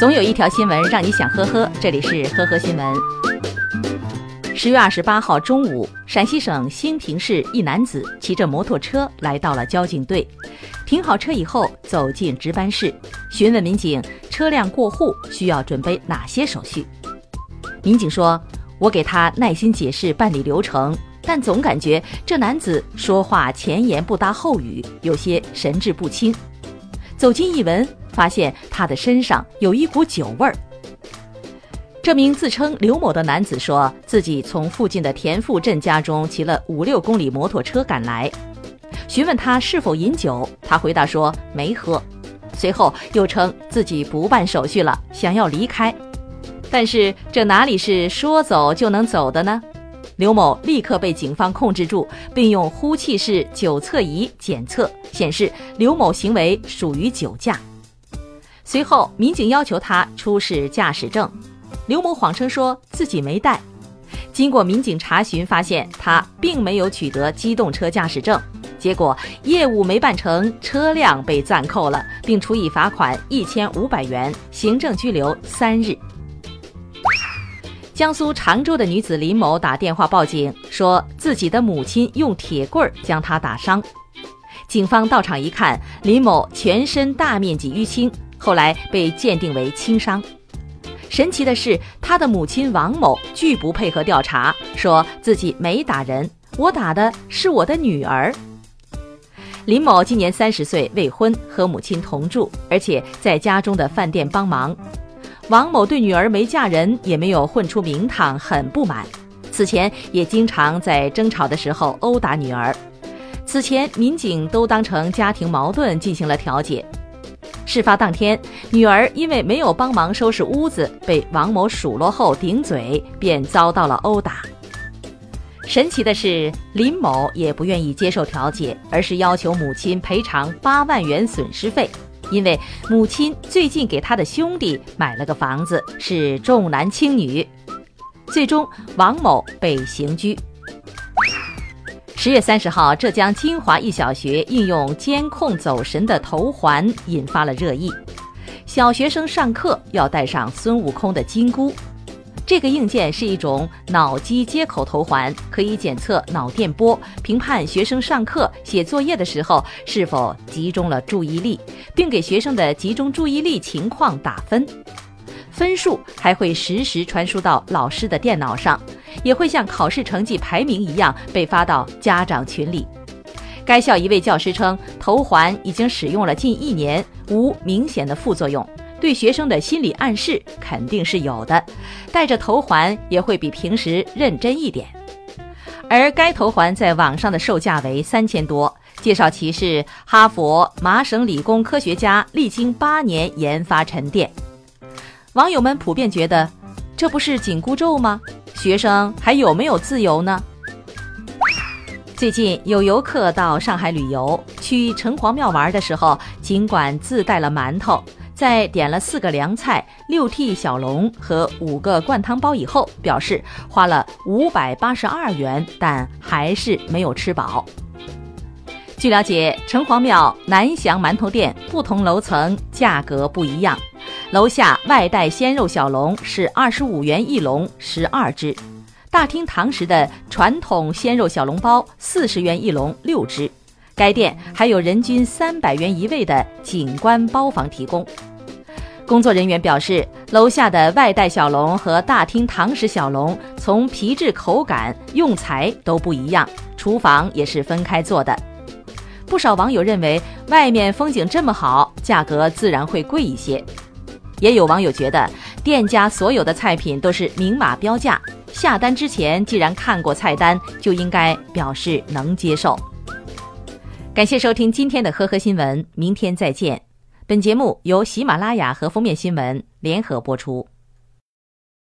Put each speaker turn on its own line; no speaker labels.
总有一条新闻让你想呵呵，这里是呵呵新闻。十月二十八号中午，陕西省兴平市一男子骑着摩托车来到了交警队，停好车以后走进值班室，询问民警车辆过户需要准备哪些手续。民警说：“我给他耐心解释办理流程，但总感觉这男子说话前言不搭后语，有些神志不清。走近一闻。”发现他的身上有一股酒味儿。这名自称刘某的男子说自己从附近的田富镇家中骑了五六公里摩托车赶来。询问他是否饮酒，他回答说没喝。随后又称自己不办手续了，想要离开。但是这哪里是说走就能走的呢？刘某立刻被警方控制住，并用呼气式酒测仪检测，显示刘某行为属于酒驾。随后，民警要求他出示驾驶证，刘某谎称说自己没带。经过民警查询，发现他并没有取得机动车驾驶证，结果业务没办成，车辆被暂扣了，并处以罚款一千五百元，行政拘留三日。江苏常州的女子林某打电话报警，说自己的母亲用铁棍将她打伤。警方到场一看，林某全身大面积淤青。后来被鉴定为轻伤。神奇的是，他的母亲王某拒不配合调查，说自己没打人，我打的是我的女儿。林某今年三十岁，未婚，和母亲同住，而且在家中的饭店帮忙。王某对女儿没嫁人，也没有混出名堂，很不满。此前也经常在争吵的时候殴打女儿。此前民警都当成家庭矛盾进行了调解。事发当天，女儿因为没有帮忙收拾屋子，被王某数落后顶嘴，便遭到了殴打。神奇的是，林某也不愿意接受调解，而是要求母亲赔偿八万元损失费，因为母亲最近给他的兄弟买了个房子，是重男轻女。最终，王某被刑拘。十月三十号，浙江金华一小学应用监控走神的头环引发了热议。小学生上课要戴上孙悟空的金箍。这个硬件是一种脑机接口头环，可以检测脑电波，评判学生上课写作业的时候是否集中了注意力，并给学生的集中注意力情况打分。分数还会实时传输到老师的电脑上。也会像考试成绩排名一样被发到家长群里。该校一位教师称，头环已经使用了近一年，无明显的副作用，对学生的心理暗示肯定是有的。戴着头环也会比平时认真一点。而该头环在网上的售价为三千多，介绍其是哈佛、麻省理工科学家历经八年研发沉淀。网友们普遍觉得，这不是紧箍咒吗？学生还有没有自由呢？最近有游客到上海旅游，去城隍庙玩的时候，尽管自带了馒头，在点了四个凉菜、六屉小笼和五个灌汤包以后，表示花了五百八十二元，但还是没有吃饱。据了解，城隍庙南翔馒头店不同楼层价格不一样。楼下外带鲜肉小笼是二十五元一笼，十二只；大厅堂食的传统鲜肉小笼包四十元一笼，六只。该店还有人均三百元一位的景观包房提供。工作人员表示，楼下的外带小笼和大厅堂食小笼从皮质、口感、用材都不一样，厨房也是分开做的。不少网友认为，外面风景这么好，价格自然会贵一些。也有网友觉得，店家所有的菜品都是明码标价，下单之前既然看过菜单，就应该表示能接受。感谢收听今天的呵呵新闻，明天再见。本节目由喜马拉雅和封面新闻联合播出。